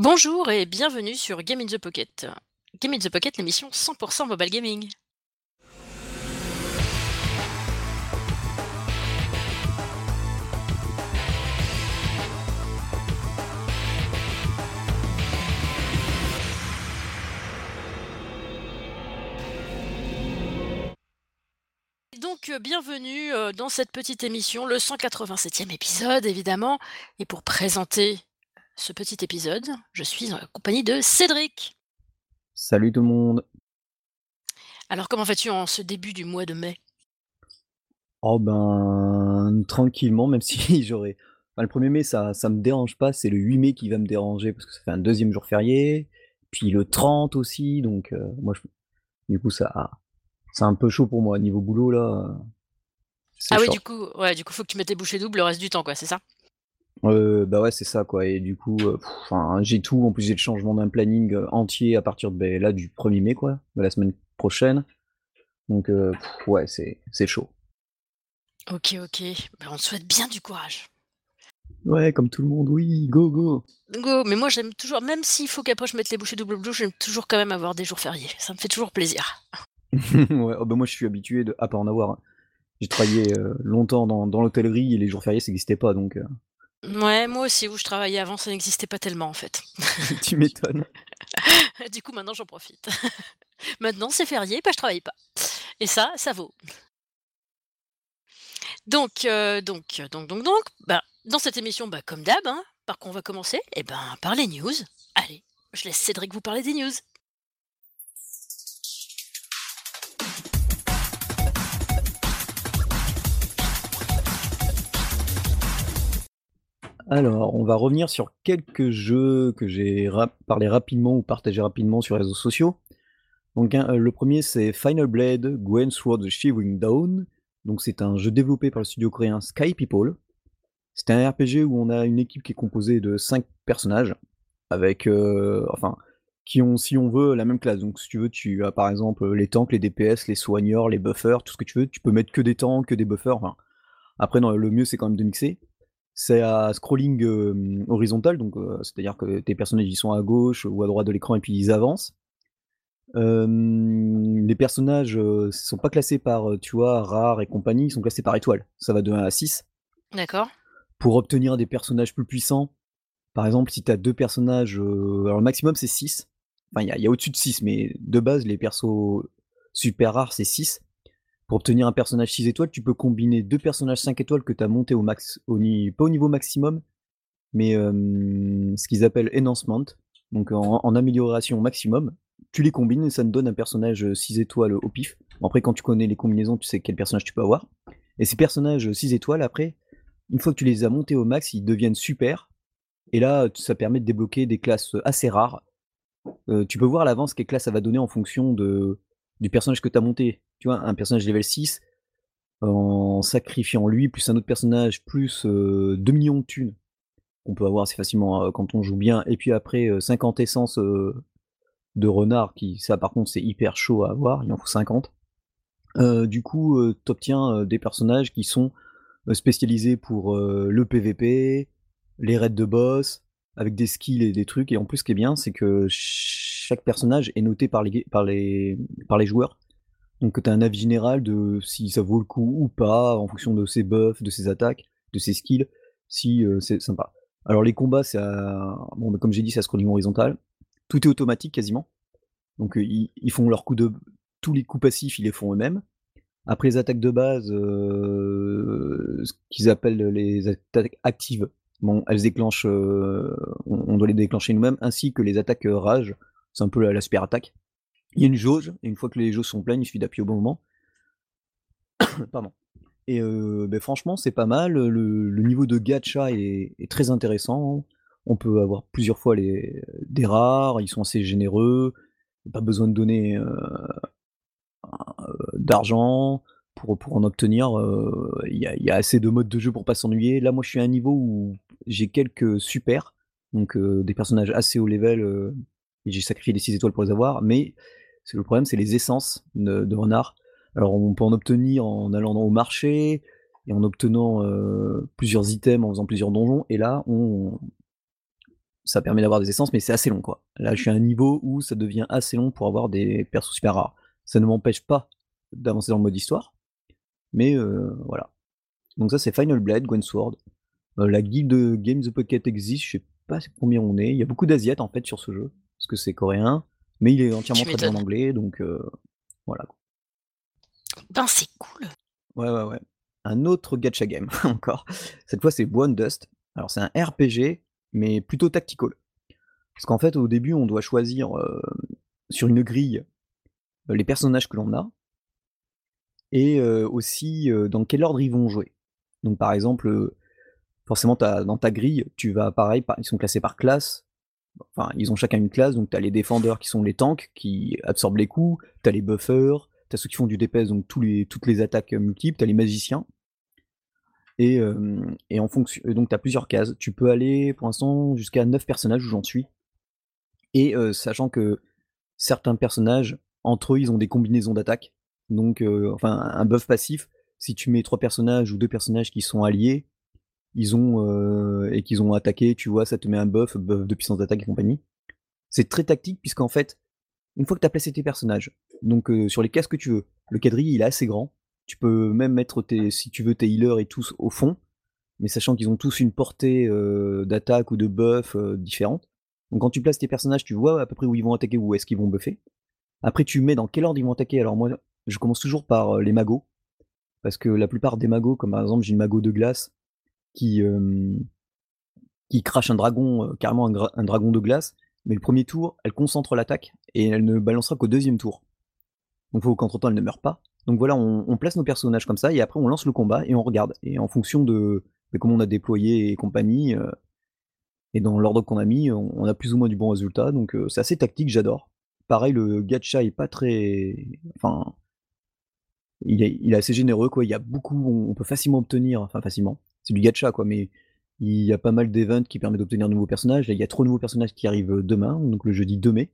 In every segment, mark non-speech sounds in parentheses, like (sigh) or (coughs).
Bonjour et bienvenue sur Game in the Pocket. Game in the Pocket, l'émission 100% mobile gaming. Donc euh, bienvenue euh, dans cette petite émission, le 187e épisode évidemment. Et pour présenter ce petit épisode, je suis en compagnie de Cédric. Salut tout le monde. Alors comment vas-tu en ce début du mois de mai? Oh ben tranquillement, même (laughs) si j'aurais. Enfin, le 1er mai, ça, ça me dérange pas, c'est le 8 mai qui va me déranger parce que ça fait un deuxième jour férié, puis le 30 aussi, donc euh, moi je... du coup ça c'est un peu chaud pour moi niveau boulot là. Ah oui, du coup, ouais, du coup faut que tu mettes tes bouchées doubles le reste du temps quoi, c'est ça? Euh, bah ouais, c'est ça quoi. Et du coup, euh, j'ai tout. En plus, j'ai le changement d'un planning euh, entier à partir de ben, là du 1er mai quoi, de la semaine prochaine. Donc euh, pff, ouais, c'est c'est chaud. Ok, ok. Ben, on te souhaite bien du courage. Ouais, comme tout le monde, oui, go go. Go, mais moi j'aime toujours, même s'il faut qu'après je mette les bouchées double bleu, j'aime toujours quand même avoir des jours fériés. Ça me fait toujours plaisir. (laughs) ouais, oh, bah moi je suis habitué de, à pas en avoir. hein. J'ai travaillé longtemps dans, dans l'hôtellerie et les jours fériés ça n'existait pas donc Ouais, moi aussi, où je travaillais avant, ça n'existait pas tellement en fait. (laughs) tu m'étonnes. (laughs) Du coup, maintenant j'en profite. (laughs) Maintenant c'est férié, bah je travaille pas. Et ça, ça vaut. Donc, euh, donc, donc, donc, donc, bah, dans cette émission, bah, comme d'hab, hein, par quoi on va commencer? Eh ben, par les news. Allez, je laisse Cédric vous parler des news. Alors, on va revenir sur quelques jeux que j'ai parlé rapidement ou partagé rapidement sur les réseaux sociaux. Donc, le premier, c'est Final Blade Gwen Sword Shivering Dawn. Donc, c'est un jeu développé par le studio coréen Sky People. C'est un RPG où on a une équipe qui est composée de 5 personnages, avec, euh, enfin, qui ont, si on veut, la même classe. Donc, si tu veux, tu as par exemple les tanks, les DPS, les soigneurs, les buffers, tout ce que tu veux. Tu peux mettre que des tanks, que des buffers. Enfin, après, le mieux, c'est quand même de mixer. C'est à scrolling euh, horizontal, donc euh, c'est-à-dire que tes personnages ils sont à gauche ou à droite de l'écran et puis ils avancent. Euh, les personnages ne sont pas classés par, euh, tu vois, rares et compagnie, ils sont classés par étoile. Ça va de 1 à 6. D'accord Pour obtenir des personnages plus puissants, par exemple, si tu as deux personnages, euh, alors le maximum c'est 6. Enfin, il y a, il y a au-dessus de 6, mais de base, les persos super rares c'est 6. Pour obtenir un personnage 6 étoiles, tu peux combiner deux personnages 5 étoiles que tu as monté au max, pas au niveau maximum, mais euh, ce qu'ils appellent enhancement, donc en, amélioration maximum. Tu les combines et ça te donne un personnage 6 étoiles au pif. Après, quand tu connais les combinaisons, tu sais quel personnage tu peux avoir. Et ces personnages 6 étoiles, après, une fois que tu les as montés au max, ils deviennent super. Et là, ça permet de débloquer des classes assez rares. Euh, tu peux voir à l'avance quelle classe ça va donner en fonction de, du personnage que tu as monté. Tu vois, un personnage level 6, en sacrifiant lui, plus un autre personnage, plus euh, 2 millions de thunes, qu'on peut avoir assez facilement euh, quand on joue bien, et puis après euh, 50 essences euh, de renard, qui ça par contre c'est hyper chaud à avoir, il en faut 50. Euh, du coup, tu obtiens des personnages qui sont euh, spécialisés pour euh, le PVP, les raids de boss, avec des skills et des trucs. Et en plus, ce qui est bien, c'est que chaque personnage est noté par les, par par les joueurs. Donc tu as un avis général de si ça vaut le coup ou pas, en fonction de ses buffs, de ses attaques, de ses skills, si euh, c'est sympa. Alors les combats, c'est à- bon, comme j'ai dit, c'est à scrolling horizontal. Tout est automatique quasiment. Donc euh, ils, ils font leurs coups de... Tous les coups passifs, ils les font eux-mêmes. Après les attaques de base, euh, ce qu'ils appellent les attaques actives, bon, elles déclenchent, euh, on, doit les déclencher nous-mêmes, ainsi que les attaques euh, rage, c'est un peu la, la super attaque. Il y a une jauge, et une fois que les jauges sont pleines, il suffit d'appuyer au bon moment. (coughs) Pardon. Et euh, ben, franchement, c'est pas mal. Le, niveau de gacha est, très intéressant. On peut avoir plusieurs fois les, des rares, ils sont assez généreux. Pas besoin de donner d'argent pour, en obtenir. Il y, y a assez de modes de jeu pour pas s'ennuyer. Là, moi, je suis à un niveau où j'ai quelques super, donc des personnages assez haut level. et j'ai sacrifié les 6 étoiles pour les avoir, mais le problème, c'est les essences de, de renard. Alors, on peut en obtenir en allant au marché et en obtenant plusieurs items, en faisant plusieurs donjons. Et là, ça permet d'avoir des essences, mais c'est assez long, quoi. Là, je suis à un niveau où ça devient assez long pour avoir des persos super rares. Ça ne m'empêche pas d'avancer dans le mode histoire, mais voilà. Donc ça, c'est Final Blade, Gwen Sword. La guilde de Game the Pocket existe, je sais pas combien on est. Il y a beaucoup d'asiates, en fait, sur ce jeu, parce que c'est coréen, mais il est entièrement traduit en anglais, donc voilà. Ben, c'est cool! Ouais, ouais, ouais. Un autre gacha game, (laughs) encore. Cette fois, c'est One Dust. Alors, c'est un RPG, mais plutôt tactical. Parce qu'en fait, au début, on doit choisir sur une grille les personnages que l'on a et aussi dans quel ordre ils vont jouer. Donc, par exemple, forcément, dans ta grille, tu vas pareil, ils sont classés par classe. Enfin, ils ont chacun une classe, donc tu as les défendeurs qui sont les tanks qui absorbent les coups, tu as les buffers, tu as ceux qui font du DPS, donc toutes les attaques multiples, tu as les magiciens. Et, en fonction, donc tu as plusieurs cases. Tu peux aller pour l'instant jusqu'à 9 personnages où j'en suis. Et sachant que certains personnages, entre eux, ils ont des combinaisons d'attaques. Donc, enfin, un buff passif, si tu mets trois personnages ou deux personnages qui sont alliés, ils ont et qu'ils ont attaqué, tu vois, ça te met un buff, buff de puissance d'attaque et compagnie. C'est très tactique puisqu'en fait, une fois que tu as placé tes personnages, donc sur les cases que tu veux, le quadrille il est assez grand, tu peux même mettre tes, si tu veux, tes healers et tous au fond, mais sachant qu'ils ont tous une portée euh, d'attaque ou de buff euh, différente. Donc quand tu places tes personnages, tu vois à peu près où ils vont attaquer où est-ce qu'ils vont buffer. Après, tu mets dans quel ordre ils vont attaquer. Alors moi, je commence toujours par euh, les magos, parce que la plupart des magos, comme par exemple j'ai une mago de glace qui crache un dragon, carrément un, dragon de glace, mais le premier tour, elle concentre l'attaque et elle ne balancera qu'au deuxième tour. Donc faut qu'entre temps elle ne meure pas. Donc voilà, on, place nos personnages comme ça, et après on lance le combat et on regarde. Et en fonction de, comment on a déployé et compagnie, et dans l'ordre qu'on a mis, on, a plus ou moins du bon résultat. Donc c'est assez tactique, j'adore. Pareil, le gacha est pas très. Enfin. Il est, assez généreux, quoi. Il y a beaucoup. On peut facilement obtenir. Enfin, facilement. C'est du gacha, quoi, mais il y a pas mal d'events qui permettent d'obtenir de nouveaux personnages. il y a trop de nouveaux personnages qui arrivent demain, donc le jeudi 2 mai.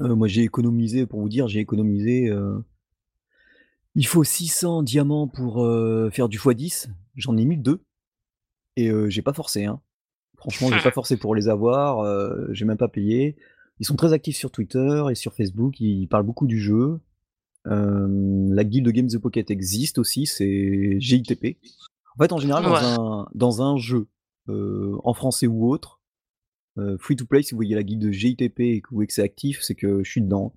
Euh, moi, j'ai économisé, pour vous dire, j'ai économisé il faut 600 diamants pour faire du x10. J'en ai mis deux. Et j'ai pas forcé. Hein. Franchement, j'ai pas (laughs) forcé pour les avoir. j'ai même pas payé. Ils sont très actifs sur Twitter et sur Facebook. Ils parlent beaucoup du jeu. la guilde de Games the Pocket existe aussi. C'est GITP. En fait, en général, dans, un, dans un jeu, en français ou autre, free to play, si vous voyez la guilde de GITP et que vous voyez que c'est actif, c'est que je suis dedans.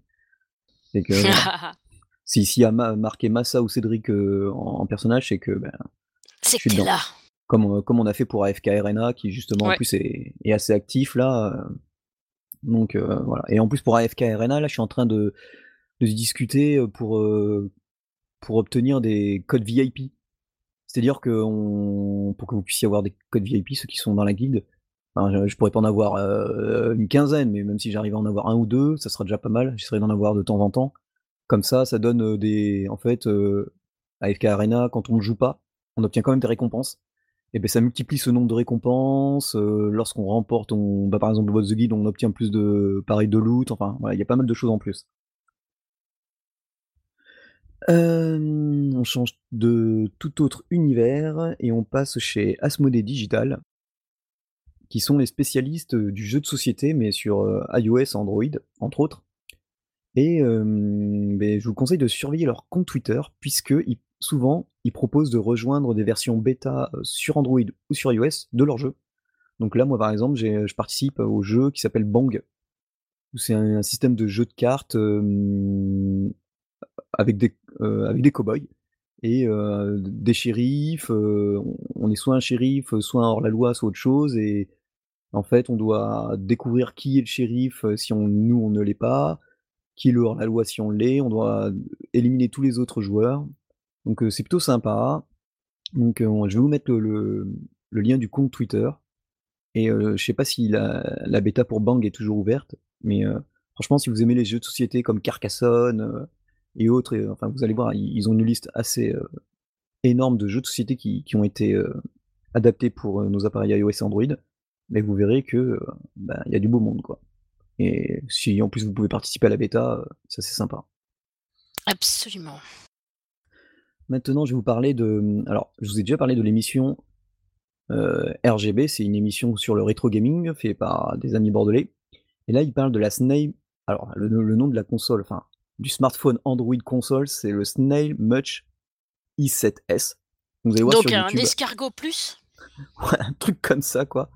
C'est que. (laughs) Si s'il y a marqué Massa ou Cédric en, personnage, c'est que ben, c'est que là. Comme, on, comme on a fait pour AFK Arena, qui justement en plus est, assez actif là. donc voilà. Et en plus pour AFK Arena, là, je suis en train de, de discuter pour, pour obtenir des codes VIP. C'est-à-dire que pour que vous puissiez avoir des codes VIP, ceux qui sont dans la guilde, je, pourrais pas en avoir une quinzaine, mais même si j'arrive à en avoir un ou deux, ça sera déjà pas mal. J'essaierai d'en avoir de temps en temps. Comme ça, ça donne des. En fait, AFK Arena, quand on ne joue pas, on obtient quand même des récompenses. Et ben ça multiplie ce nombre de récompenses. Lorsqu'on remporte, on, bah, par exemple, le the guide, on obtient plus de pareil de loot. Enfin, voilà, il y a pas mal de choses en plus. On change de tout autre univers et on passe chez Asmodee Digital, qui sont les spécialistes du jeu de société, mais sur iOS, Android, entre autres. Et ben, je vous conseille de surveiller leur compte Twitter, puisque souvent, ils proposent de rejoindre des versions bêta sur Android ou sur iOS de leur jeu. Donc là, moi, par exemple, je participe au jeu qui s'appelle Bang, où c'est un, système de jeu de cartes avec des, avec des cow-boys et des shérifs. on est soit un shérif, soit un hors-la-loi, soit autre chose. Et en fait, on doit découvrir qui est le shérif si on, nous, on ne l'est pas qui est le hors-la-loi si on l'est, on doit éliminer tous les autres joueurs. Donc c'est plutôt sympa. Donc je vais vous mettre le, lien du compte Twitter. Et je sais pas si la, bêta pour Bang est toujours ouverte, mais franchement, si vous aimez les jeux de société comme Carcassonne et autres, enfin vous allez voir, ils, ont une liste assez énorme de jeux de société qui, ont été adaptés pour nos appareils iOS et Android. Mais vous verrez que bah, il y a du beau monde quoi. Et si en plus vous pouvez participer à la bêta, ça c'est sympa. Absolument. Maintenant, je vais vous parler de. Alors, je vous ai déjà parlé de l'émission RGB, c'est une émission sur le rétro gaming fait par des amis bordelais et là, ils parlent de la Snail alors le le nom de la console, enfin, du smartphone Android console, c'est le Snail Much i7s. Vous allez voir Donc sur un YouTube escargot plus? (laughs) ouais, un truc comme ça, quoi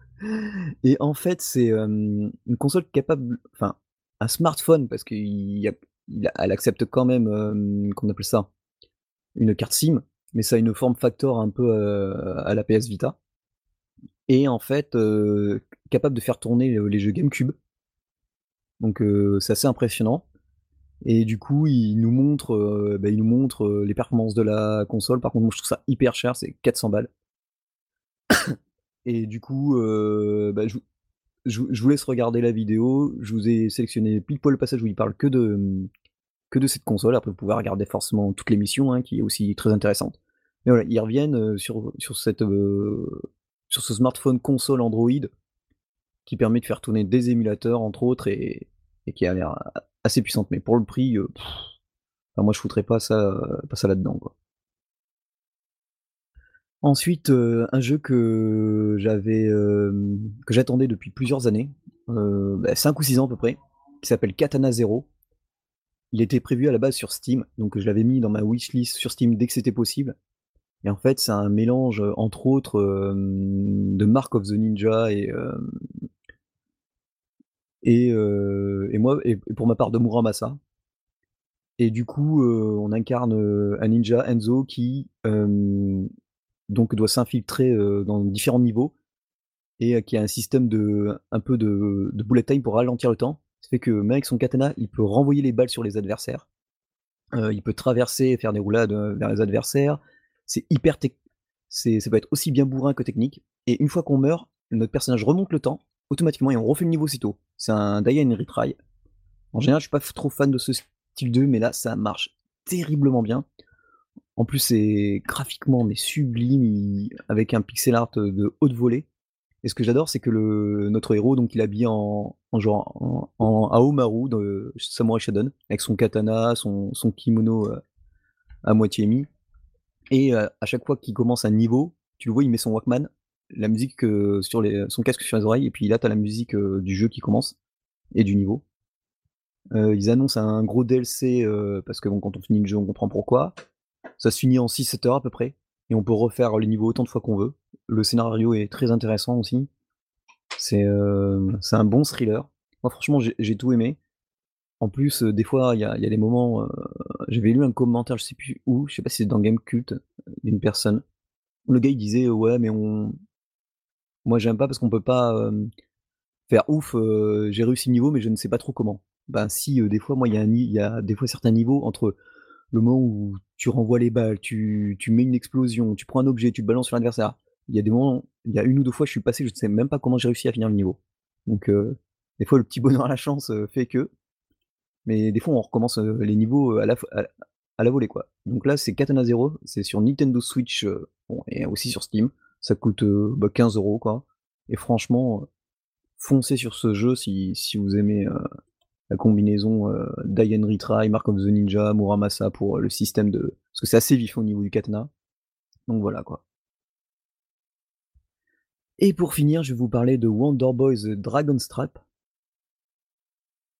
et en fait, c'est, une console capable enfin, un smartphone parce qu'il y a il a elle accepte quand même, hem, comment on appelle ça? Une carte SIM, mais ça a une forme factor un peu, à la PS Vita et en fait, capable de faire tourner, les jeux GameCube. Donc c'est assez impressionnant et du coup, il nous montre, heu, bah, il nous montre, heu, les performances de la console. Par contre, moi, je trouve ça hyper cher, c'est 400 balles et du coup, heu, bah, je vous laisse regarder la vidéo. Je vous ai sélectionné pile poil le passage où il parle que de, que de cette console. Après, vous pouvez regarder forcément toute l'émission, hein, qui est aussi très intéressante. Mais voilà, ils reviennent, sur sur cette, sur ce smartphone console Android qui permet de faire tourner des émulateurs entre autres et et qui a l'air assez puissante. Mais pour le prix, enfin moi je foutrais pas ça, pas ça là-dedans, quoi. Ensuite, heu, un jeu que j'avais, hem, que j'attendais depuis plusieurs années, heu, bah, 5 ou 6 ans à peu près, qui s'appelle Katana Zero. Il était prévu à la base sur Steam, donc je l'avais mis dans ma wishlist sur Steam dès que c'était possible et en fait, c'est un mélange, entre autres, de Mark of the Ninja et et moi pour ma part de Muramasa et du coup, on incarne, un ninja, Enzo, qui, donc doit s'infiltrer, dans différents niveaux et qui a un système de un peu de de bullet time pour ralentir le temps. Ça fait que même avec son katana, il peut renvoyer les balles sur les adversaires. Il peut traverser et faire des roulades, vers les adversaires. C'est hyper c'est ça peut être aussi bien bourrin que technique et une fois qu'on meurt, notre personnage remonte le temps automatiquement et on refait le niveau aussitôt. C'est un die and retry. En général, je suis pas trop fan de ce style de jeu, mais là, ça marche terriblement bien. En plus, c'est graphiquement, mais sublime, avec un pixel art, heu, de haute volée. Et ce que j'adore, c'est que le notre héros, donc il est habillé en en genre en en Haomaru de Samurai Shodown avec son katana, son son kimono, heu, à moitié mis. Et heu, à chaque fois qu'il commence un niveau, tu le vois, il met son Walkman, la musique, heu, sur les son casque sur les oreilles et puis là, tu as la musique, heu, du jeu qui commence et du niveau. Heu, ils annoncent un gros DLC, parce que bon, quand on finit le jeu, on comprend pourquoi. Ça se finit en 6-7 heures à peu près et on peut refaire les niveaux autant de fois qu'on veut. Le scénario est très intéressant aussi. C'est, un bon thriller. Moi franchement, j'ai tout aimé. En plus, des fois, il y y a des moments, j'avais lu un commentaire, je sais plus où, je sais pas si c'est dans Gamecult, heu, d'une personne. Le gars il disait: «Ouais, mais on moi j'aime pas parce qu'on peut pas, faire ouf, j'ai réussi le niveau, mais je ne sais pas trop comment». Ben si, des fois, moi, il y a y a des fois certains niveaux entre le moment où tu renvoies les balles, tu tu mets une explosion, tu prends un objet, tu le balances sur l'adversaire. Il y a des moments, il y a 1 ou 2 fois, je suis passé, je ne sais même pas comment j'ai réussi à finir le niveau. Donc des fois, le petit (laughs) bonheur à la chance, fait que mais des fois, on recommence, les niveaux, à la à à la volée, quoi. Donc là, c'est Katana Zero, c'est sur Nintendo Switch, et aussi sur Steam. Ça coûte, heu, bah 15 € quoi et franchement, foncez sur ce jeu si vous aimez, la combinaison, heu, die and retry, Mark of the Ninja, Muramasa pour, le système de parce que c'est assez vif au niveau du katana. Donc voilà, quoi. Et pour finir, je vais vous parler de Wonder Boy: The Dragon's Trap.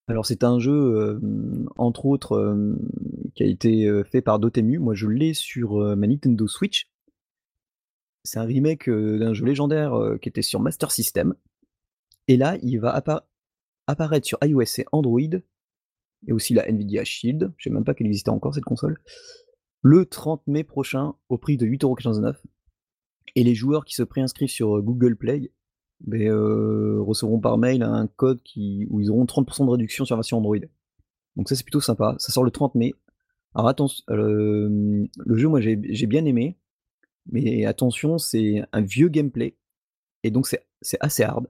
Alors c'est un jeu, entre autres, qui a été, fait par Dotemu. Moi, je l'ai sur, ma Nintendo Switch. C'est un remake, d'un jeu légendaire, qui était sur Master System et là, il va appa apparaître sur iOS et Android et aussi la Nvidia Shield, je sais même pas qu'elle existait encore cette console, le 30 mai prochain au prix de 8,99 € et les joueurs qui se préinscrivent sur, Google Play, heu, recevront par mail un code où ils auront 30% de réduction sur la version Android. Donc ça, c'est plutôt sympa. Ça sort le 30 mai. Alors attention, hem, le jeu, moi, j'ai bien aimé, mais attention, c'est un vieux gameplay et donc c'est assez hard.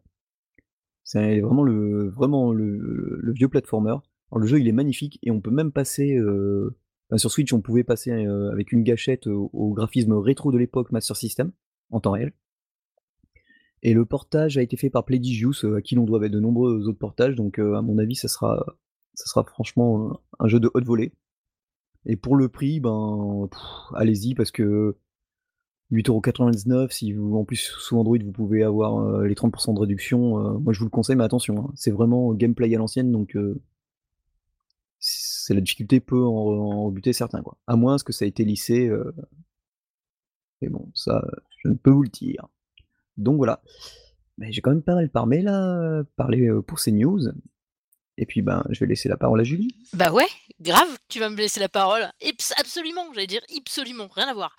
C'est vraiment le vraiment le vieux platformer. Alors le jeu, il est magnifique et on peut même passer, heu, bah, sur Switch, on pouvait passer, heu, avec une gâchette au graphisme rétro de l'époque Master System, en temps réel. Et le portage a été fait par Playdigious, heu, à qui l'on doit, de nombreux autres portages, donc à mon avis, ça sera ça sera franchement, un jeu de haute volée et pour le prix, ben, allez-y parce que 8,99€ si vous en plus sous Android vous pouvez avoir, les 30% de réduction, moi je vous le conseille mais attention, hein, c'est vraiment gameplay à l'ancienne donc c'est la difficulté peut en rebuter certains quoi. À moins que ça ait été lissé, mais bon ça, je ne peux vous le dire. Donc voilà. J'ai quand même pas mal parlé là, parlé, pour ces news et puis, ben, je vais laisser la parole à Julie. Bah ouais, grave, tu vas me laisser la parole. absolument, j'allais dire absolument, rien à voir.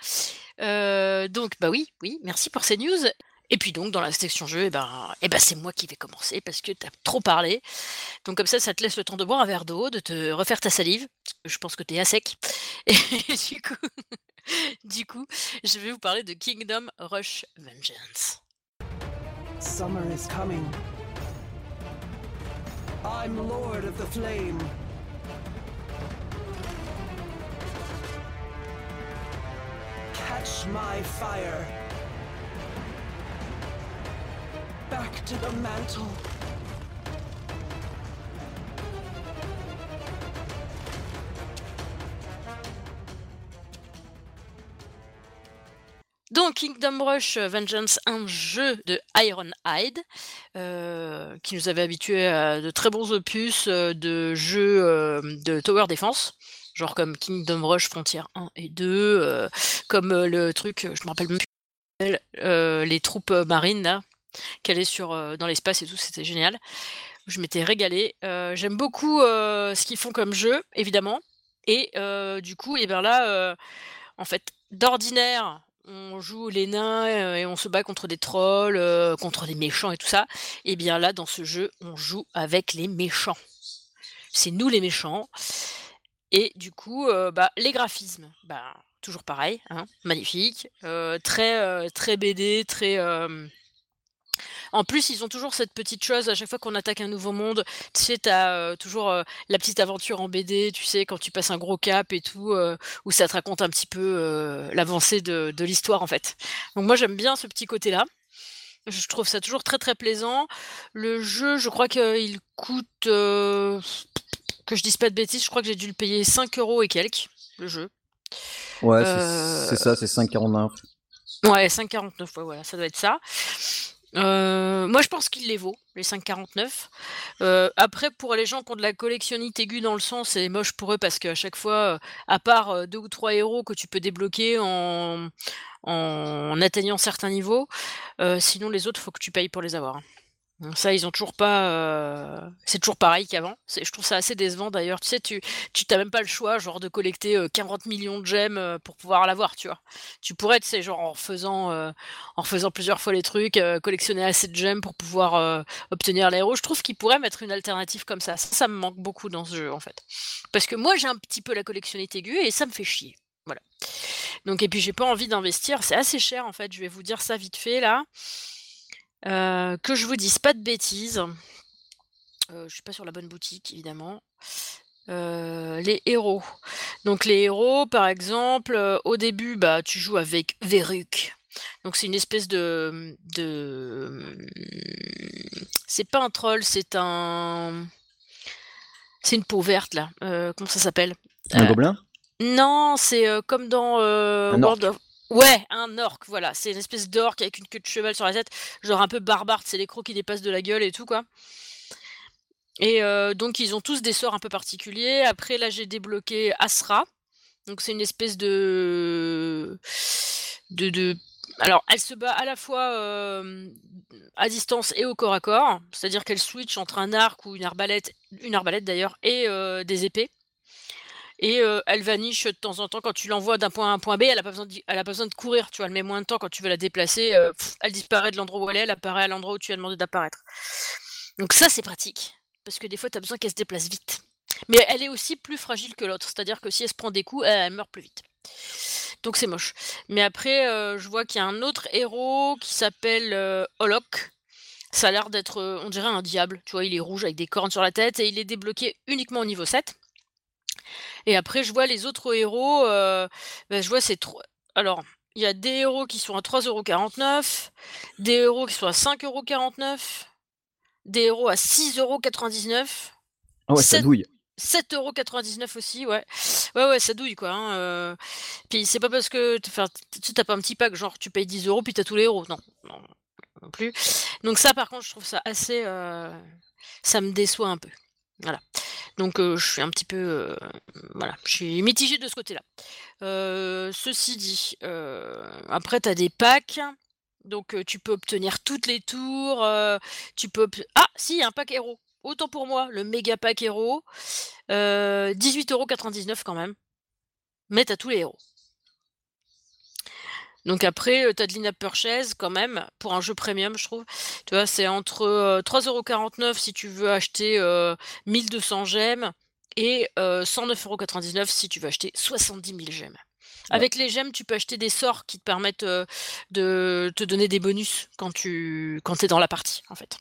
Euh, donc, bah oui, oui, merci pour ces news. Et puis donc, dans la section jeu, eh ben, eh ben, c'est moi qui vais commencer parce que tu as trop parlé. Donc comme ça, ça te laisse le temps de boire un verre d'eau, de te refaire ta salive. Je pense que tu es à sec. (laughs) Et du coup, (laughs) du coup, je vais vous parler de Kingdom Rush Vengeance. Summer is coming. I'm Lord of the Flame. Catch my fire. Back to the mantle. Kingdom Rush euh, Vengeance, un jeu de Ironhide, euh, qui nous avait habitués à de très bons opus euh, de jeux de tower defense, genre comme Kingdom Rush Frontier 1 et 2, comme le truc, je me rappelle même plus, les troupes marines là, qui allaient sur, dans l'espace et tout, c'était génial. Je m'étais régalé. J'aime beaucoup ce qu'ils font comme jeu, évidemment. Et du coup, et bien là, en fait, d'ordinaire, on joue les nains euh, et on se bat contre des trolls, euh, contre des méchants et tout ça. Et bien là, dans ce jeu, on joue avec les méchants. C'est nous les méchants. Et du coup, euh, bah, les graphismes, bah, toujours pareil, hein, magnifique, très très BD, très en plus, ils ont toujours cette petite chose à chaque fois qu'on attaque un nouveau monde. Tu sais, tu as euh, toujours euh, la petite aventure en BD, tu sais, quand tu passes un gros cap et tout, euh, où ça te raconte un petit peu l'avancée de, l'histoire en fait. Donc moi, j'aime bien ce petit côté-là. Je trouve ça toujours très très plaisant. Le jeu, je crois qu'il coûte, que je dise pas de bêtises, je crois que j'ai dû le payer 5 euros et quelques, le jeu. Ouais, c'est ça, c'est 5,49. Ouais, 5,49, ouais, voilà, ça doit être ça. Euh, moi, je pense qu'il les vaut, les 5,49. Euh, après, pour les gens qui ont de la collectionnite aiguë dans le sang, c'est moche pour eux parce qu'à chaque fois, à part deux ou trois héros que tu peux débloquer en, en atteignant certains niveaux, euh, sinon les autres, faut que tu payes pour les avoir. Ça, ils ont toujours pas. Euh, c'est toujours pareil qu'avant. Je trouve ça assez décevant d'ailleurs. Tu sais, tu tu t'as même pas le choix, genre de collecter 40 millions de gemmes pour pouvoir l'avoir, tu vois. Tu pourrais, tu sais, genre en faisant en faisant plusieurs fois les trucs, collectionner assez de gemmes pour pouvoir obtenir l'héros. Je trouve qu'ils pourraient mettre une alternative comme ça. ça. Ça me manque beaucoup dans ce jeu en fait, parce que moi j'ai un petit peu la collectionnite aiguë et ça me fait chier. Voilà. Donc et puis j'ai pas envie d'investir. C'est assez cher en fait. Je vais vous dire ça vite fait là. Euh, que je vous dise pas de bêtises. Euh, je suis pas sur la bonne boutique, évidemment. Euh, les héros. Donc les héros, par exemple, au début, bah, tu joues avec Veruk. Donc c'est une espèce de, de... c'est pas un troll, c'est un, c'est une peau verte là. comment ça s'appelle? Un gobelin? Non, c'est comme dans World of Ouais, un orc, voilà. C'est une espèce d'orc avec une queue de cheval sur la tête, genre un peu barbare, c'est les crocs qui dépassent de la gueule et tout, quoi. Et euh, donc, ils ont tous des sorts un peu particuliers. Après, là, j'ai débloqué Asra. Donc, c'est une espèce de... de... Alors, elle se bat à la fois euh, à distance et au corps à corps, c'est-à-dire qu'elle switch entre un arc ou une arbalète, une arbalète d'ailleurs, et euh, des épées et elle vaniche de temps en temps quand tu l'envoies d'un point à un point B, elle a pas besoin de, a courir, tu vois, elle met moins de temps quand tu veux la déplacer, elle disparaît de l'endroit où elle est, elle apparaît à l'endroit où tu as demandé d'apparaître. Donc ça c'est pratique, parce que des fois tu besoin qu'elle se déplace vite. Mais elle est aussi plus fragile que l'autre, c'est-à-dire que si elle se prend des coups, elle, meurt plus vite. Donc c'est moche. Mais après, je vois qu'il y a un autre héros qui s'appelle Holok. Ça a l'air d'être, on dirait un diable, tu vois, il est rouge avec des cornes sur la tête et il est débloqué uniquement au niveau 7. Et après, je vois les autres héros, euh, bah, je vois c'est trop. Alors, il y a des héros qui sont à 3,49€, des héros qui sont à 5,49€, des héros à 6,99€. Ah ouais, ça douille. 7,99€ aussi, ouais. Ouais, ouais, ça douille, quoi, hein, heu, puis c'est pas parce que t tu sais, pas un petit pack, genre tu payes 10€ puis tu as tous les héros, non, non, non plus. Donc ça, par contre, je trouve ça assez, heu, ça me déçoit un peu. Voilà. Donc heu, je suis un petit peu, heu, voilà, je suis mitigée de ce côté-là. Heu, ceci dit, après tu as des packs, donc tu peux obtenir toutes les tours, tu peux ah si, un pack héros! Autant pour moi, le méga pack héros, heu, 18,99€ quand même, mais tu as tous les héros. Donc après, heu, tu as de l'in-app purchase quand même, pour un jeu premium, je trouve. Tu vois, c'est entre, heu, 3,49€ si tu veux acheter, heu, 1 200 gemmes et heu, 109,99€ si tu veux acheter 70 000 gemmes. Ouais. Avec les gemmes, tu peux acheter des sorts qui te permettent, de te donner des bonus quand tu quand es dans la partie, en fait.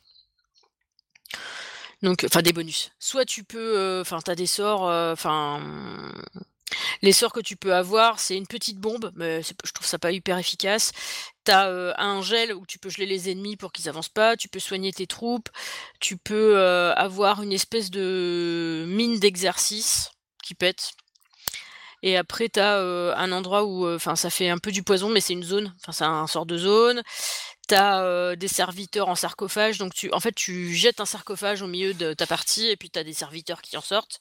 Donc enfin des bonus. Soit tu peux, enfin tu as des sorts, enfin, les sorts que tu peux avoir, c'est une petite bombe, mais je trouve ça pas hyper efficace. Tu as, heu, un gel où tu peux geler les ennemis pour qu'ils avancent pas, tu peux soigner tes troupes, tu peux, heu, avoir une espèce de mine d'exercice qui pète. Et après tu as, heu, un endroit où, enfin ça fait un peu du poison, mais c'est une zone, enfin c'est un sort de zone. Tu as, heu, des serviteurs en sarcophage, donc tu en fait, tu jettes un sarcophage au milieu de ta partie et puis tu as des serviteurs qui en sortent.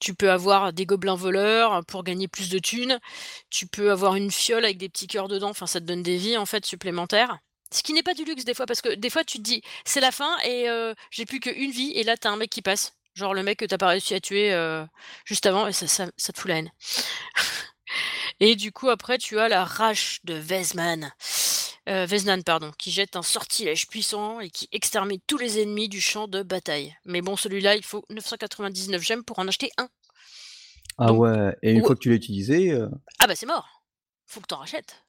Tu peux avoir des gobelins voleurs pour gagner plus de thunes. Tu peux avoir une fiole avec des petits cœurs dedans, enfin ça te donne des vies, en fait, supplémentaires. Ce qui n'est pas du luxe des fois, parce que des fois tu te dis: «C'est la fin et heu, j'ai plus qu'1 vie» et là tu as un mec qui passe. Genre le mec que tu as pas réussi à tuer, heu, juste avant et ça te fout la haine. (laughs) Et du coup après tu as la Râche de Vezman, Veznan pardon, qui jette un sortilège puissant et qui extermine tous les ennemis du champ de bataille. Mais bon, celui-là, il faut 999 gemmes pour en acheter 1. Ah Donc ouais et une fois que tu l'as utilisé, heu Ah bah c'est mort! Faut que tu en rachètes.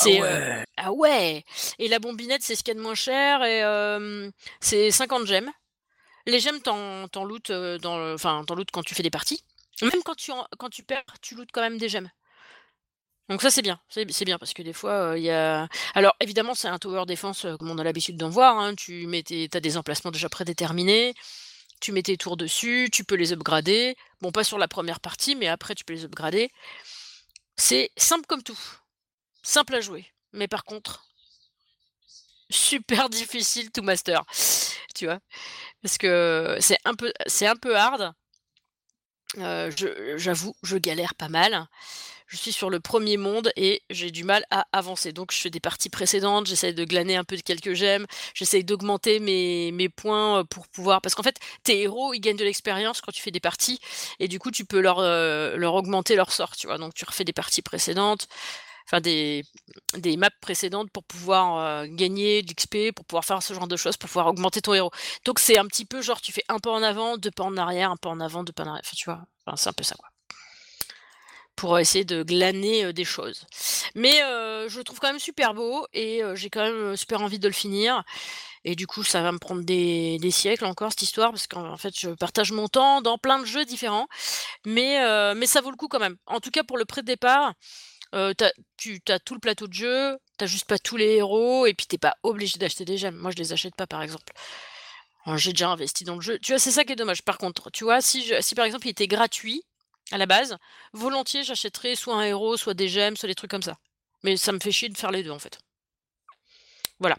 Ah C'est, ouais! ah ouais! Et la bombinette, c'est ce qu'il y a de moins cher et hem, c'est 50 gemmes. Les gemmes, tu en tu en lootes, heu, dans le enfin, tu en lootes quand tu fais des parties. Même quand tu en quand tu perds, tu lootes quand même des gemmes. Donc ça, c'est bien, c'est bien parce que des fois, heu, il y a alors évidemment, c'est un tower defense, heu, comme on a l'habitude d'en voir, hein. Tu des emplacements déjà prédéterminés, tu mets tes tours dessus, tu peux les upgrader. Bon, pas sur la 1re partie, mais après tu peux les upgrader. C'est simple comme tout, simple à jouer, mais par contre super (laughs) difficile to master, tu vois? Parce que c'est un peu c'est un peu hard. Je j'avoue, je galère pas mal. Je suis sur le 1er monde et j'ai du mal à avancer. Donc je fais des parties précédentes, j'essaie de glaner un peu de quelques gemmes, j'essaye d'augmenter mes points, heu, pour pouvoir parce qu'en fait, tes héros, ils gagnent de l'expérience quand tu fais des parties et du coup, tu peux leur, leur augmenter leurs sorts, tu vois? Donc tu refais des parties précédentes, enfin des des maps précédentes pour pouvoir, heu, gagner de l'XP, pour pouvoir faire ce genre de choses, pour pouvoir augmenter ton héros. Donc c'est un petit peu genre tu fais 1 pas en avant, 2 pas en arrière, 1 pas en avant, 2 pas en arrière, enfin tu vois? C'est un peu ça, quoi. Pour essayer de glaner, des choses. Mais je le trouve quand même super beau et j'ai quand même, super envie de le finir et du coup, ça va me prendre des siècles encore cette histoire parce qu'en fait, je partage mon temps dans plein de jeux différents. Mais ça vaut le coup quand même. En tout cas, pour le prix de départ, tu as tu as tout le plateau de jeu, tu as juste pas tous les héros et puis tu es pas obligé d'acheter des gemmes. Moi, je les achète pas, par exemple. J'ai déjà investi dans le jeu. Tu vois, c'est ça qui est dommage. Par contre, tu vois, si si par exemple, il était gratuit, à la base, volontiers, j'achèterais soit un héros, soit des gemmes, soit des trucs comme ça. Mais ça me fait chier de faire les 2, en fait. Voilà.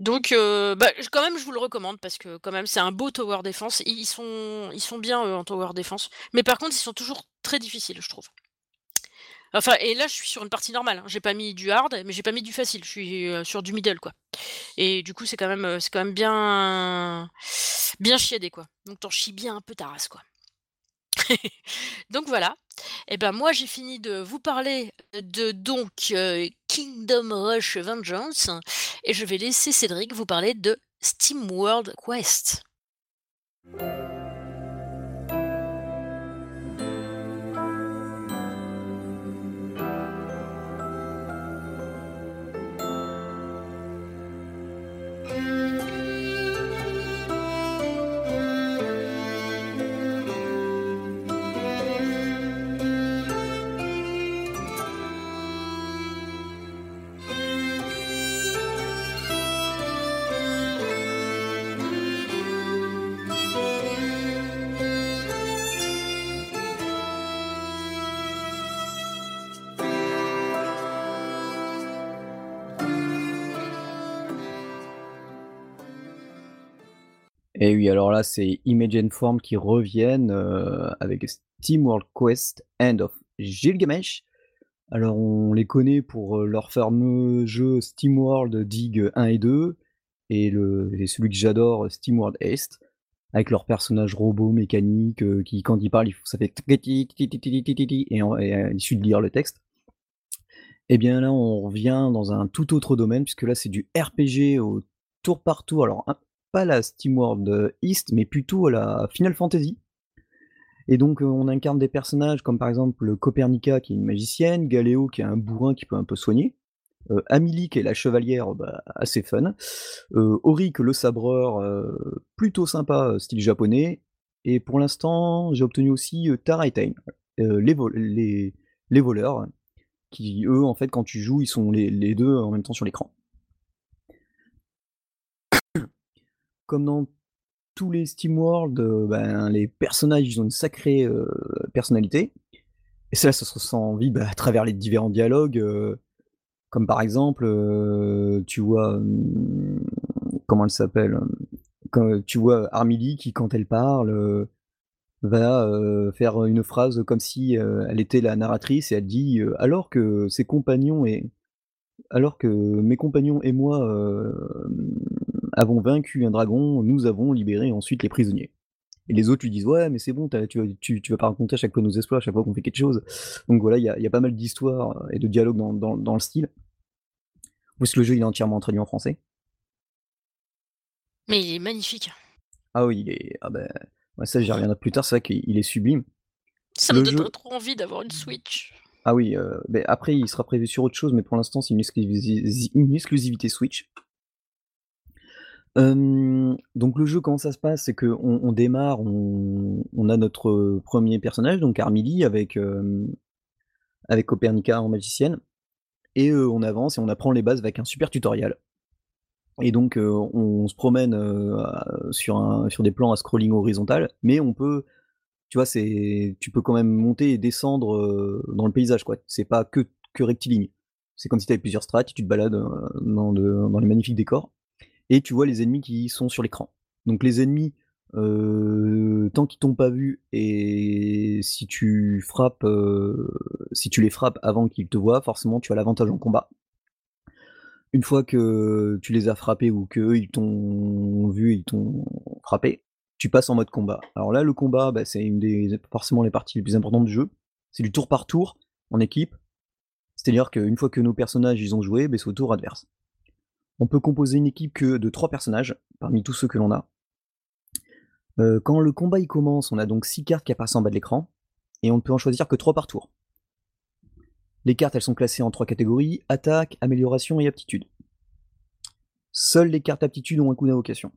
Donc heu, bah, quand même, je vous le recommande parce que quand même, c'est un beau tower defense. Ils sont ils sont bien, en tower defense. Mais par contre, ils sont toujours très difficiles, je trouve. Enfin et là, je suis sur une partie normale, hein. J'ai pas mis du hard, mais j'ai pas mis du facile. Je suis, heu, sur du middle, quoi et du coup, c'est quand même, heu, c'est quand même bien bien chiadé, quoi. Donc tu en chies bien un peu ta race, quoi. (laughs) Donc voilà. Et ben, moi, j'ai fini de vous parler de donc heu, Kingdom Rush Vengeance et je vais laisser Cédric vous parler de SteamWorld Quest. Et oui, alors là, c'est Image and Form qui reviennent euh, avec Steam World Quest End of Gilgamesh. Alors, on les connaît pour euh, leur fameux jeu Steam World Dig 1 et 2, et, celui que j'adore, Steam World Est, avec leurs personnages robots mécaniques euh, qui, quand ils parlent, ça fait et, à l'issue de lire le texte. Et eh bien là, on revient dans un tout autre domaine, puisque là, c'est du RPG au tour par tour. Alors, pas la SteamWorld East, mais plutôt la Final Fantasy. Et donc, euh, on incarne des personnages comme par exemple Copernica, qui est une magicienne, Galéo, qui est un bourrin qui peut un peu soigner, euh, Amélie, qui est la chevalière, bah, assez fun, euh, Auric, le sabreur, euh, plutôt sympa, style japonais, et pour l'instant, j'ai obtenu aussi Tara les, voleurs, qui eux, en fait, quand tu joues, ils sont les deux en même temps sur l'écran. Comme dans tous les SteamWorld, ben, les personnages ils ont une sacrée personnalité. Et ça, ça se ressent vie bah, à travers les différents dialogues. comme par exemple, tu vois, comment elle s'appelle Tu vois Armily qui, quand elle parle, va faire une phrase comme si elle était la narratrice et elle dit alors que ses compagnons et alors que mes compagnons et moi avons vaincu un dragon, nous avons libéré ensuite les prisonniers. Et les autres lui disent ouais mais c'est bon, tu, tu, vas pas raconter à chaque fois nos exploits, à chaque fois qu'on fait quelque chose. Donc voilà, il y a, pas mal d'histoires et de dialogues dans, le style. Est-ce que le jeu il est entièrement traduit en français? Mais il est magnifique. Ah oui, il est. Ah ben, ça j'y reviendrai plus tard, c'est vrai qu'il est sublime. Ça me donne trop envie d'avoir une Switch. Ah oui, euh, ben, après il sera prévu sur autre chose, mais pour l'instant c'est une, exclusivité Switch donc le jeu, comment ça se passe? C'est qu'on on démarre, on a notre, premier personnage, donc Armily avec, avec Copernica en magicienne et on avance et on apprend les bases avec un super tutoriel. Et donc on se promène, sur des plans à scrolling horizontal, mais on peut tu vois, c'est tu peux quand même monter et descendre, dans le paysage, quoi. C'est pas que que rectiligne. C'est comme si tu avais plusieurs strates tu te balades, dans dans les magnifiques décors et tu vois les ennemis qui sont sur l'écran. Donc les ennemis, tant qu'ils t'ont pas vu et si tu frappes, si tu les frappes avant qu'ils te voient, forcément tu as l'avantage en combat. Une fois que tu les as frappés ou qu'eux ils t'ont vu ils t'ont frappé, tu passes en mode combat. Alors là, le combat, bah, c'est une des forcément les parties les plus importantes du jeu. C'est du tour par tour en équipe. C'est-à-dire qu'une fois que nos personnages ils ont joué, bah, c'est au tour adverse. On peut composer une équipe que de trois personnages, parmi tous ceux que l'on a. Euh, quand le combat commence, on a donc six cartes qui apparaissent en bas de l'écran, et on ne peut en choisir que trois par tour. Les cartes, elles sont classées en trois catégories, attaque, amélioration et aptitude. Seules les cartes aptitude ont un coup d'invocation.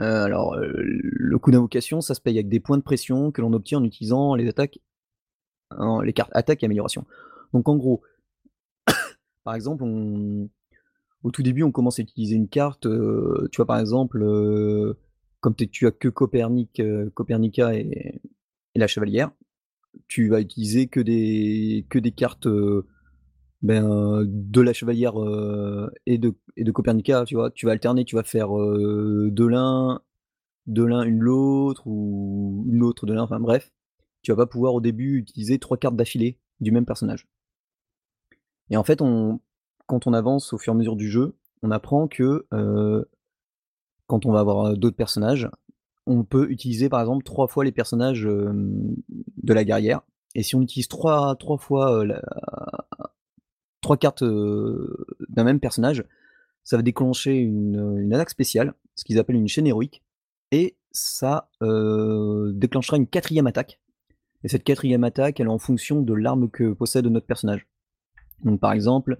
Euh, alors, euh, le coup d'invocation, ça se paye avec des points de pression que l'on obtient en utilisant les attaques, les cartes attaque et amélioration. Donc en gros, (coughs) par exemple, au tout début, on commence à utiliser une carte, tu vois, par exemple, comme tu as que Copernic, Copernica et, la chevalière, tu vas utiliser que des, que des cartes ben, de la chevalière et, de, et Copernica, tu vois. Tu vas alterner, tu vas faire de l'un, de l'un une l'autre, ou une autre de l'un, enfin bref. Tu vas pas pouvoir au début utiliser trois cartes d'affilée du même personnage. Et en fait, quand on avance au fur et à mesure du jeu, on apprend que quand on va avoir d'autres personnages, on peut utiliser par exemple trois fois les personnages de la guerrière. Et si on utilise trois, trois fois cartes d'un même personnage, ça va déclencher une, attaque spéciale, ce qu'ils appellent une chaîne héroïque, et ça déclenchera une quatrième attaque. Et cette quatrième attaque, elle est en fonction de l'arme que possède notre personnage. Donc par exemple,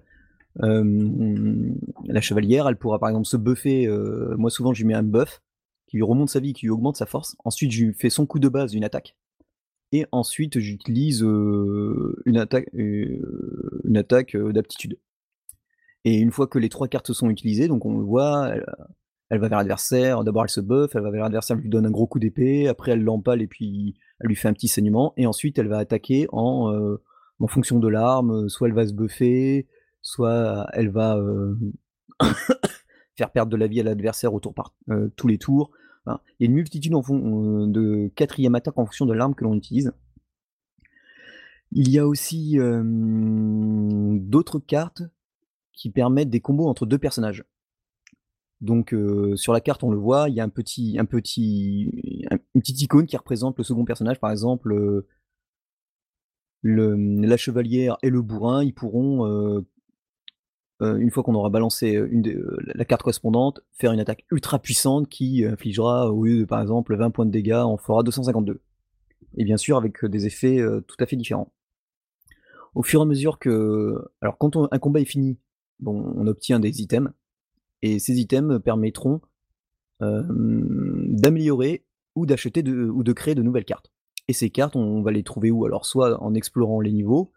la chevalière, elle pourra par exemple se buffer. moi, souvent, je lui mets un buff qui lui remonte sa vie, qui lui augmente sa force. Ensuite, je lui fais son coup de base, une attaque. Et ensuite, j'utilise une attaque, d'aptitude. Et une fois que les trois cartes sont utilisées, donc on le voit, elle, va vers l'adversaire. D'abord, elle se buff, elle va vers l'adversaire, elle lui donne un gros coup d'épée. Après, elle l'empale et puis elle lui fait un petit saignement. Et ensuite, elle va attaquer en, en fonction de l'arme. Soit elle va se buffer, soit elle va (coughs) faire perdre de la vie à l'adversaire autour par tous les tours, Il y a une multitude fon de quatrième attaque en fonction de l'arme que l'on utilise. Il y a aussi, hem, d'autres cartes qui permettent des combos entre 2 personnages. Donc heu, sur la carte, on le voit, il y a un petit un petit un une petite icône qui représente le second personnage, par exemple, la chevalière et le bourrin, ils pourront, heu, une fois qu'on aura balancé, des, heu, la carte correspondante, faire une attaque ultra puissante qui infligera, au lieu de, par exemple, 20 points de dégâts, en fera 252 et bien sûr avec, des effets, tout à fait différents. Au fur et à mesure que alors quand on un combat est fini, bon, on obtient des items et ces items permettront, d'améliorer ou d'acheter ou de créer de nouvelles cartes et ces cartes, on va les trouver où? Alors soit en explorant les niveaux,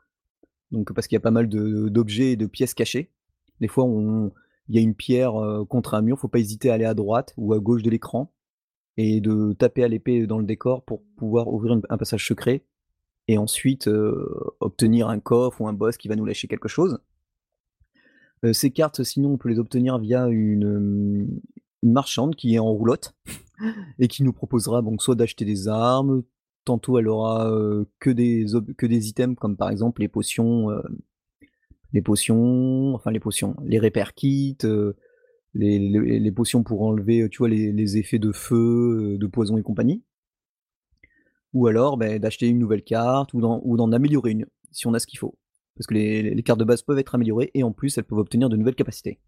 donc parce qu'il y a pas mal d'objets et de pièces cachées. Des fois, il y a une pierre, heu, contre un mur, faut pas hésiter à aller à droite ou à gauche de l'écran et de taper à l'épée dans le décor pour pouvoir ouvrir un passage secret et ensuite, heu, obtenir un coffre ou un boss qui va nous lâcher quelque chose. Heu, ces cartes, sinon, on peut les obtenir via une, marchande qui est en roulotte (laughs) et qui nous proposera soit d'acheter des armes, tantôt elle aura, que des items comme par exemple les potions, les potions, enfin les potions, les repair kits, heu, les potions pour enlever, tu vois, les effets de feu, heu, de poison et compagnie. Ou alors, beh, d'acheter une nouvelle carte ou d'en améliorer une, si on a ce qu'il faut. Parce que les cartes de base peuvent être améliorées et en plus, elles peuvent obtenir de nouvelles capacités.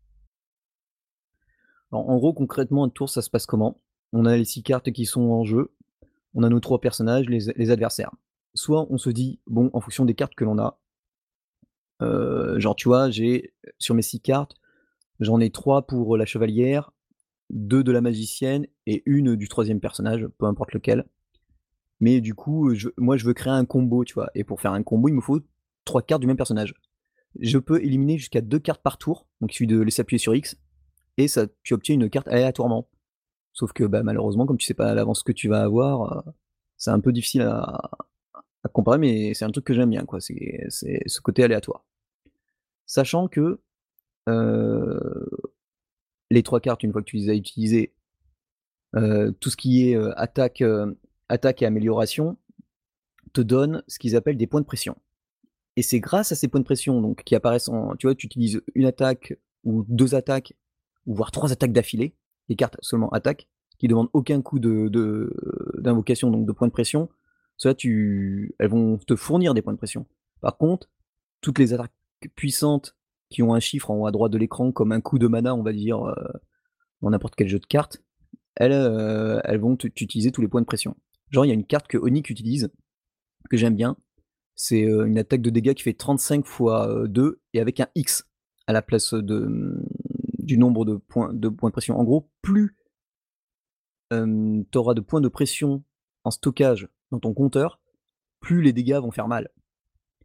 Alors en gros, concrètement, un tour, ça se passe comment? On a les 6 cartes qui sont en jeu, on a nos 3 personnages, les adversaires. Soit on se dit: «Bon, en fonction des cartes que l'on a» genre, tu vois, j'ai sur mes 6 cartes, j'en ai 3 pour la chevalière, 2 de la magicienne et 1 du 3e personnage, peu importe lequel. Mais du coup, moi, je veux créer un combo, tu vois? Et pour faire un combo, il me faut 3 cartes du même personnage. Je peux éliminer jusqu'à 2 cartes par tour, donc il suffit de laisser appuyer sur X et tu obtiens une carte aléatoirement. Sauf que, bah, malheureusement, comme tu sais pas à l'avance ce que tu vas avoir, c'est un peu difficile à à comparer, mais c'est un truc que j'aime bien, quoi, c'est ce côté aléatoire. Sachant que, les 3 cartes, une fois que tu les as utilisées, tout ce qui est, attaque, attaque et amélioration te donne ce qu'ils appellent des points de pression et c'est grâce à ces points de pression donc qui apparaissent en tu vois, tu utilises 1 attaque ou 2 attaques ou voire 3 attaques d'affilée, les cartes seulement attaque, qui demandent aucun coup de de d'invocation, donc de points de pression. Tu elles vont te fournir des points de pression. Par contre, toutes les attaques puissantes qui ont un chiffre en haut à droite de l'écran, comme un coup de mana, on va dire, heu, dans n'importe quel jeu de cartes, elles, heu, elles vont te t'utiliser tous les points de pression. Genre, il y a une carte que Onyx utilise, que j'aime bien, c'est, heu, une attaque de dégâts qui fait 35 fois, heu, 2 et avec un X à la place mmh, du nombre de points de pression. En gros, plus hem, tu auras de points de pression en stockage ton compteur, plus les dégâts vont faire mal.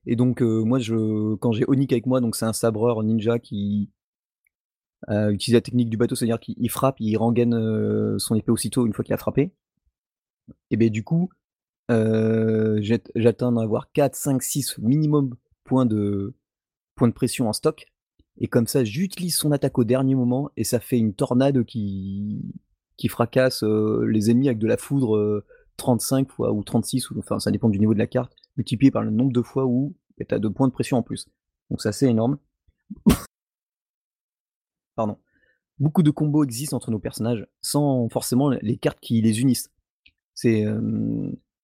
Et donc heu, moi je quand j'ai Onyx avec moi, donc c'est un sabreur ninja qui heu, utilise la technique du bateau, c'est-à-dire qu'il frappe, il rengaine, heu, son épée aussitôt une fois qu'il a frappé. Et beh, du coup, j'atteins à avoir 4-5-6 minimum points de points de pression en stock. Et comme ça, j'utilise son attaque au dernier moment et ça fait une tornade qui qui fracasse, les ennemis avec de la foudre, 35 fois ou 36 ou enfin ça dépend du niveau de la carte, multiplié par le nombre de fois où, beh, tu as de points de pression en plus. Donc c'est énorme. (coughs) Pardon. Beaucoup de combos existent entre nos personnages, sans forcément les cartes qui les unissent. C'est,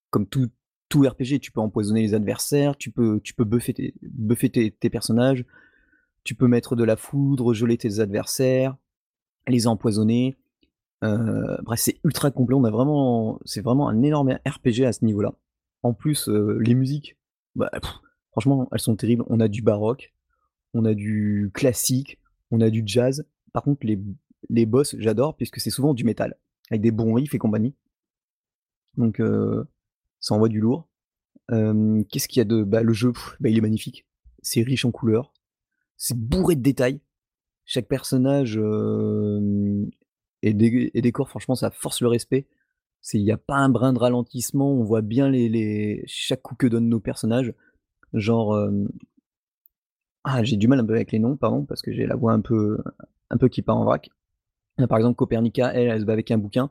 comme tout tout RPG, tu peux empoisonner les adversaires, tu peux tu peux buffer tes personnages, tu peux mettre de la foudre, geler tes adversaires, les empoisonner. Heu, bref, c'est ultra complet, on a vraiment c'est vraiment un énorme RPG à ce niveau-là. En plus, heu, les musiques, bah, franchement, elles sont terribles. On a du baroque, on a du classique, on a du jazz. Par contre, les les boss, j'adore puisque c'est souvent du métal, avec des bons riffs et compagnie. Donc heu, ça envoie du lourd. Qu'est-ce qu'il y a de bah, le jeu, bah, il est magnifique. C'est riche en couleurs, c'est bourré de détails. Chaque personnage, et dé et décore, franchement, ça force le respect. Il y a pas un brin de ralentissement, on voit bien les les chaque coup que donnent nos personnages. Genre, ah, j'ai du mal un peu avec les noms, pardon, parce que j'ai la voix un peu un peu qui part en vrac. Par exemple, Copernica, elle, elle se bat avec un bouquin.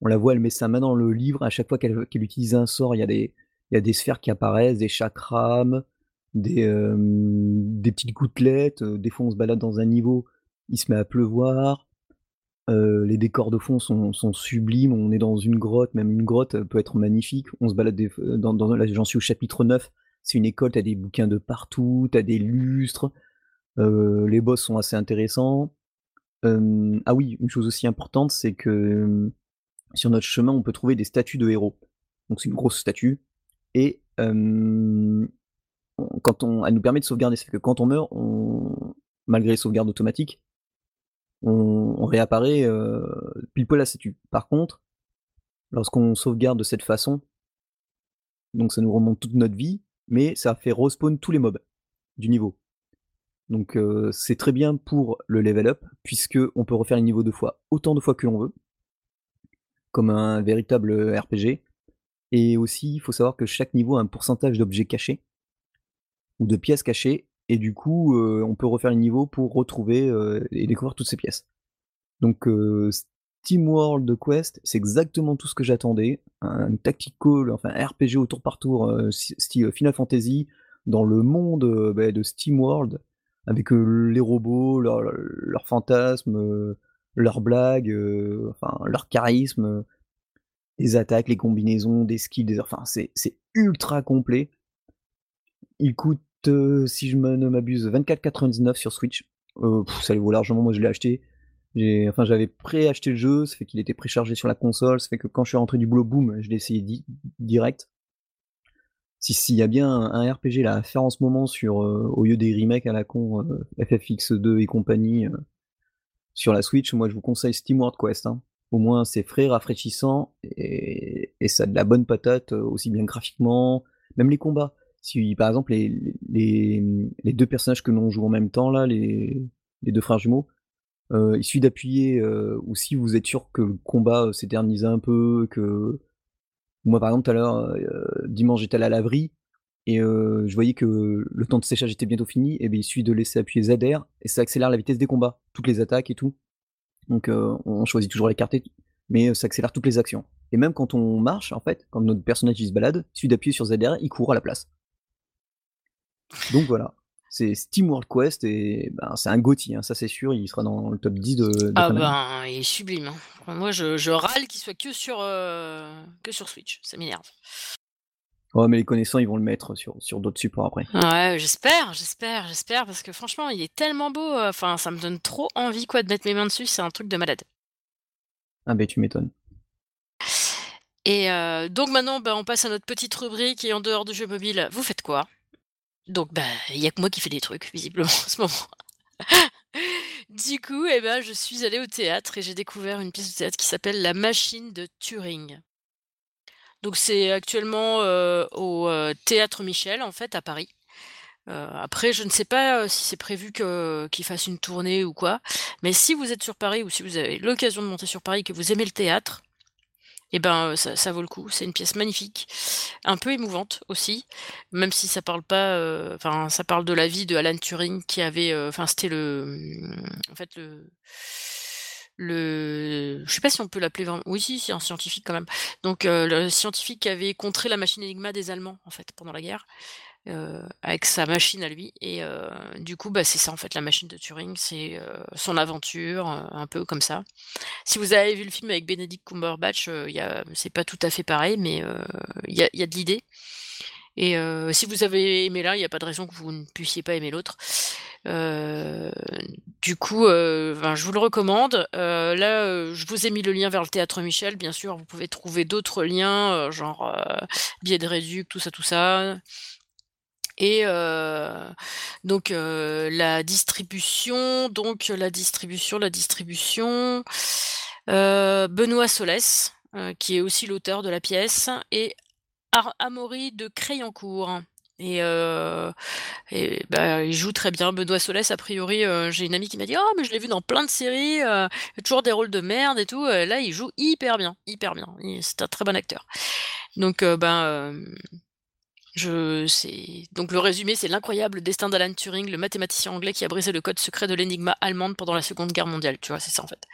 on la voit, elle met sa main dans le livre, à chaque fois qu'elle utilise un sort, il y a des y a des sphères qui apparaissent, des chakras, des, des petites gouttelettes, des fois on se balade dans un niveau, il se met à pleuvoir. Heu, les décors de fond sont sublimes, on est dans une grotte, même une grotte, peut être magnifique. On se balade f dans dans au chapitre 9, c'est une école, tu as des bouquins de partout, tu as des lustres, les boss sont assez intéressants. Ah oui, une chose aussi importante, c'est que, sur notre chemin, on peut trouver des statues de héros. Donc c'est une grosse statue et quand on elle nous permet de sauvegarder. C'est que quand on meurt, malgré les sauvegardes automatiques on on réapparaît, heu, pile poil à statue. Par contre, lorsqu'on sauvegarde de cette façon donc ça nous remonte toute notre vie, mais ça fait respawn tous les mobs du niveau. Donc heu, c'est très bien pour le level up, puisqu'on peut refaire les niveaux 2 fois, autant de fois que l'on veut comme un véritable, heu, RPG et aussi il faut savoir que chaque niveau a un pourcentage d'objets cachés ou de pièces cachées et du coup, heu, on peut refaire les niveaux pour retrouver, heu et découvrir toutes ces pièces. Donc heu, SteamWorld Quest, c'est exactement tout ce que j'attendais, un tactical, enfin un RPG au tour par tour, style Final Fantasy dans le monde, bah, de SteamWorld avec, heu, les robots, leurs fantasmes, leurs blagues, enfin leur charisme, les attaques, les combinaisons, des skills, des enfin c'est ultra complet. Il coûte, si je ne m'abuse 24,99 sur Switch, heu, ça les vaut largement, moi je l'ai acheté. Enfin j'avais pré-acheté le jeu, ça fait qu'il était préchargé sur la console, ça fait que quand je suis rentré du boulot, boum, je l'ai essayé di direct. Si s'il y a bien un RPG à faire en ce moment sur, heu, au lieu des remakes à la con, heu, FFX2 et compagnie, sur la Switch, moi je vous conseille SteamWorld Quest, hein. Au moins c'est frais, rafraîchissant et ça a de la bonne patate, aussi bien graphiquement, même les combats. Si par exemple les les, 2 personnages que l'on joue en même temps là, les les 2 frères jumeaux, heu, il suffit d'appuyer, heu, ou si vous êtes sûr que le combat, heu, s'éternise un peu, que moi par exemple tout à l'heure, heu, dimanche j'étais à la laverie et je voyais que le temps de séchage était bientôt fini et beh, il suffit de laisser appuyer ZR et ça accélère la vitesse des combats, toutes les attaques et tout. Donc on choisit toujours l'écarté, mais ça accélère toutes les actions et même quand on marche en fait, quand notre personnage se balade, il suffit d'appuyer sur ZR, il court à la place. Donc voilà, c'est SteamWorld Quest et ben, c'est un GOTY, hein, ça c'est sûr, il sera dans le top 10 de de Ah ben, il est sublime, hein. Moi je je râle qu'il soit que sur, heu, que sur Switch, ça m'énerve. Oh mais les connaissants, ils vont le mettre sur sur d'autres supports après. Ouais, j'espère, j'espère, j'espère parce que franchement, il est tellement beau, heu, enfin ça me donne trop envie quoi de mettre mes mains dessus, c'est un truc de malade. Ah beh, tu m'étonnes. Et heu, donc maintenant, bah, on passe à notre petite rubrique et en dehors du jeu mobile, vous faites quoi? Donc bah, il y a que moi qui fais des trucs visiblement en ce moment. (laughs) Du coup et bah, je suis allée au théâtre et j'ai découvert une pièce de théâtre qui s'appelle La Machine de Turing. Donc c'est actuellement, heu, au, heu, Théâtre Michel en fait à Paris. Heu, après je ne sais pas, si c'est prévu qu'ils fassent une tournée ou quoi, mais si vous êtes sur Paris ou si vous avez l'occasion de monter sur Paris et que vous aimez le théâtre et ben, heu, ça vaut le coup. C'est une pièce magnifique, un peu émouvante aussi, même si ça parle pas, heu, enfin ça parle de la vie de Alan Turing qui avait, heu, enfin c'était le, mmh, en fait le le je sais pas si on peut l'appeler vraiment oui si, c'est un scientifique quand même. Donc le scientifique qui avait contré la machine Enigma des Allemands en fait pendant la guerre, heu, avec sa machine à lui et heu, du coup, bah, c'est ça en fait la machine de Turing, c'est, heu, son aventure, un peu comme ça. Si vous avez vu le film avec Benedict Cumberbatch, c'est pas tout à fait pareil, mais il y a de l'idée et si vous avez aimé l'un, il y a pas de raison que vous ne puissiez pas aimer l'autre. Du coup, ben, je vous le recommande. Là, je vous ai mis le lien vers le Théâtre Michel, bien sûr, vous pouvez trouver d'autres liens, genre, billets de réduc, tout ça, tout ça et heu, donc heu, la distribution donc la distribution la distribution, heu, Benoît Solès, qui est aussi l'auteur de la pièce et Ar Amaury de Crayoncourt et et bah, il joue très bien. Benoît Solès a priori, j'ai une amie qui m'a dit: «Oh mais je l'ai vu dans plein de séries, toujours des rôles de merde et tout, là il joue hyper bien, hyper bien». C'est un très bon acteur. Donc ben, Je c'est donc le résumé, c'est l'incroyable destin d'Alan Turing, le mathématicien anglais qui a brisé le code secret de l'énigma allemande pendant la Seconde Guerre mondiale, tu vois? C'est ça, en fait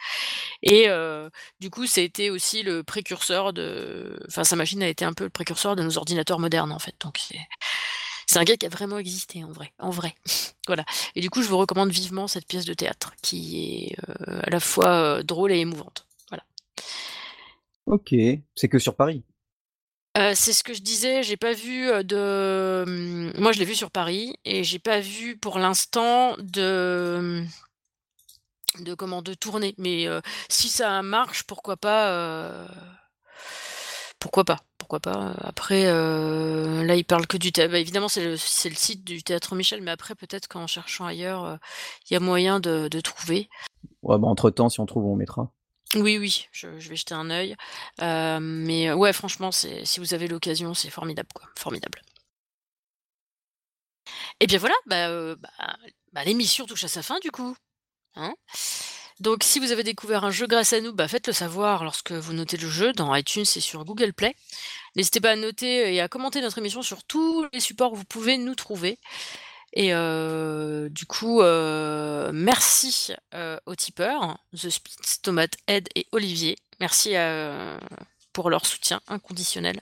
et heu, du coup, été aussi le précurseur de enfin, sa machine a été un peu le précurseur de nos ordinateurs modernes, en fait, donc c'est un gars qui a vraiment existé en vrai en vrai. (laughs) Voilà et du coup, je vous recommande vivement cette pièce de théâtre qui est, heu, à la fois, heu, drôle et émouvante. Voilà. OK, c'est que sur Paris? Heu, c'est ce que je disais, j'ai pas vu, heu, de, mmh moi je l'ai vu sur Paris et j'ai pas vu pour l'instant de, mmh, de comment? De tournée, mais heu, si ça marche, pourquoi pas, pourquoi pas pourquoi pas, après, là, il parle que du thé bah, évidemment, c'est le site du Théâtre Michel, mais après peut-être qu'en cherchant ailleurs, il y a moyen de de trouver. Ouais, bah, entre temps, si on trouve, on mettra. Oui, oui, je vais jeter un œil, heu, mais ouais, franchement, si vous avez l'occasion, c'est formidable, quoi, formidable. Et bien voilà, bah, heu, bah bah, l'émission touche à sa fin du coup, hein? Donc si vous avez découvert un jeu grâce à nous, faites-le savoir lorsque vous notez le jeu dans iTunes et sur Google Play. N'hésitez pas à noter et à commenter notre émission sur tous les supports où vous pouvez nous trouver et heu, du coup, heu, merci, heu, aux tipeurs, The Spitz, Tomate, Ed et Olivier. Merci, pour leur soutien inconditionnel.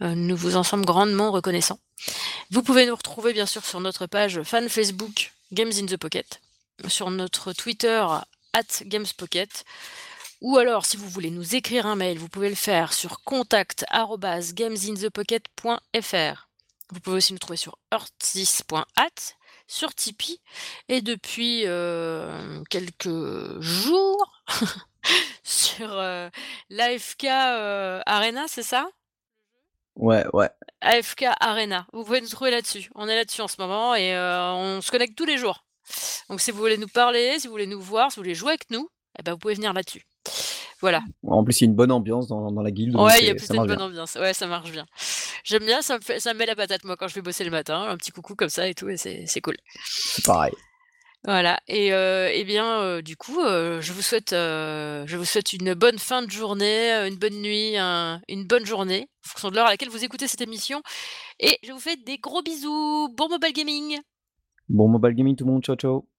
Nous vous en sommes grandement reconnaissants. Vous pouvez nous retrouver bien sûr sur notre page fan Facebook Games in the Pocket, sur notre Twitter @gamespocket ou alors si vous voulez nous écrire un mail, vous pouvez le faire sur contact@gamesinthepocket.fr. Vous pouvez aussi nous trouver sur hearthis.at, sur Tipeee et depuis, heu, quelques jours (laughs) sur, heu, l'AFK, heu, Arena, c'est ça? Ouais, ouais. AFK Arena. Vous pouvez nous trouver là-dessus. On est là-dessus en ce moment et on se connecte tous les jours. Donc si vous voulez nous parler, si vous voulez nous voir, si vous voulez jouer avec nous, et bah, vous pouvez venir là-dessus. Voilà. En plus, il y a une bonne ambiance dans dans la guilde, Ouais, il y a plutôt une bonne bien. ambiance. Ouais, ça marche bien. J'aime bien, ça me fait ça me met la patate moi quand je vais bosser le matin, un petit coucou comme ça et tout et c'est cool. C'est pareil. Voilà et heu et bien, heu, du coup, heu, je vous souhaite, je vous souhaite une bonne fin de journée, une bonne nuit, un une bonne journée, en fonction de l'heure à laquelle vous écoutez cette émission et je vous fais des gros bisous. Bon mobile gaming! Bon mobile gaming tout le monde, ciao, ciao.